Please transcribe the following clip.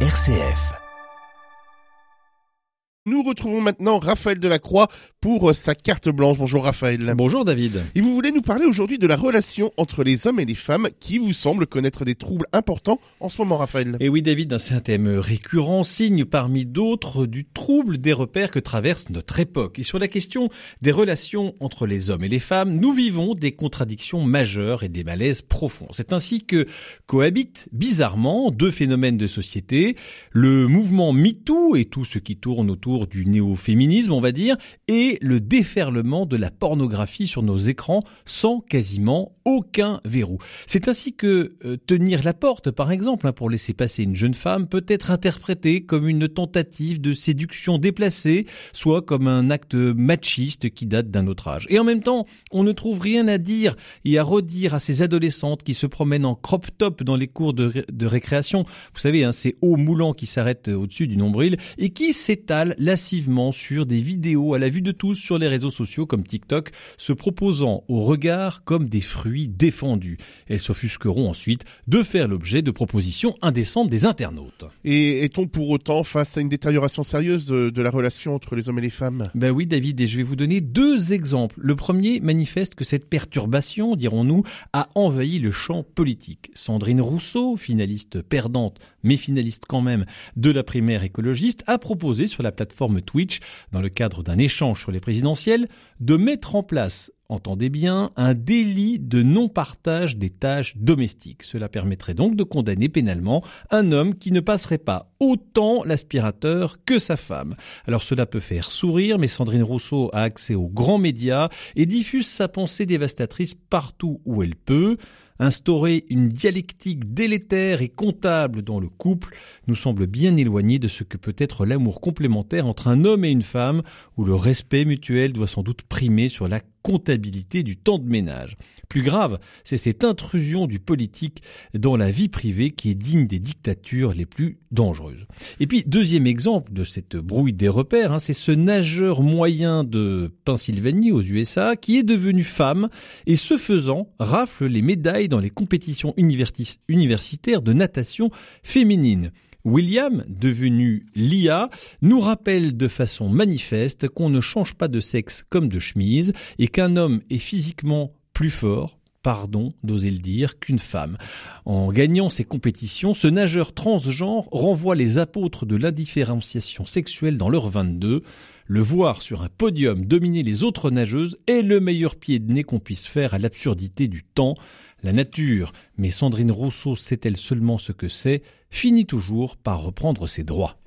RCF. Nous retrouvons maintenant Raphaël Delacroix pour sa carte blanche. Bonjour Raphaël. Bonjour David. Et vous voulez nous parler aujourd'hui de la relation entre les hommes et les femmes qui vous semble connaître des troubles importants en ce moment Raphaël? Et oui David, c'est un thème récurrent, signe parmi d'autres du trouble des repères que traverse notre époque. Et sur la question des relations entre les hommes et les femmes, nous vivons des contradictions majeures et des malaises profonds. C'est ainsi que cohabitent bizarrement deux phénomènes de société, le mouvement MeToo et tout ce qui tourne autour du néo-féminisme, on va dire, et le déferlement de la pornographie sur nos écrans sans quasiment aucun verrou. C'est ainsi que euh, tenir la porte, par exemple, hein, pour laisser passer une jeune femme, peut être interprété comme une tentative de séduction déplacée, soit comme un acte machiste qui date d'un autre âge. Et en même temps, on ne trouve rien à dire et à redire à ces adolescentes qui se promènent en crop top dans les cours de, récréation. Vous savez, hein, ces hauts moulants qui s'arrêtent au-dessus du nombril et qui s'étalent lassivement sur des vidéos à la vue de tous sur les réseaux sociaux comme TikTok, se proposant au regard comme des fruits défendus. Elles s'offusqueront ensuite de faire l'objet de propositions indécentes des internautes. Et est-on pour autant face à une détérioration sérieuse de, la relation entre les hommes et les femmes? Ben oui David, et je vais vous donner deux exemples. Le premier manifeste que cette perturbation, dirons-nous, a envahi le champ politique. Sandrine Rousseau, finaliste perdante, mais finaliste quand même, de la primaire écologiste, a proposé sur la plateforme plateforme Twitch, dans le cadre d'un échange sur les présidentielles, de mettre en place entendez bien, un délit de non-partage des tâches domestiques. Cela permettrait donc de condamner pénalement un homme qui ne passerait pas autant l'aspirateur que sa femme. Alors cela peut faire sourire, mais Sandrine Rousseau a accès aux grands médias et diffuse sa pensée dévastatrice partout où elle peut. Instaurer une dialectique délétère et comptable dans le couple nous semble bien éloigné de ce que peut être l'amour complémentaire entre un homme et une femme, où le respect mutuel doit sans doute primer sur la comptabilité du temps de ménage. Plus grave, c'est cette intrusion du politique dans la vie privée qui est digne des dictatures les plus dangereuses. Et puis, deuxième exemple de cette brouille des repères, hein, c'est ce nageur moyen de Pennsylvanie aux USA qui est devenu femme et ce faisant rafle les médailles dans les compétitions universitaires de natation féminine. William, devenu Lia, nous rappelle de façon manifeste qu'on ne change pas de sexe comme de chemise et qu'un homme est physiquement plus fort, pardon d'oser le dire, qu'une femme. En gagnant ces compétitions, ce nageur transgenre renvoie les apôtres de l'indifférenciation sexuelle dans leur 22. Le voir sur un podium dominer les autres nageuses est le meilleur pied de nez qu'on puisse faire à l'absurdité du temps. La nature, mais Sandrine Rousseau sait-elle seulement ce que c'est, finit toujours par reprendre ses droits.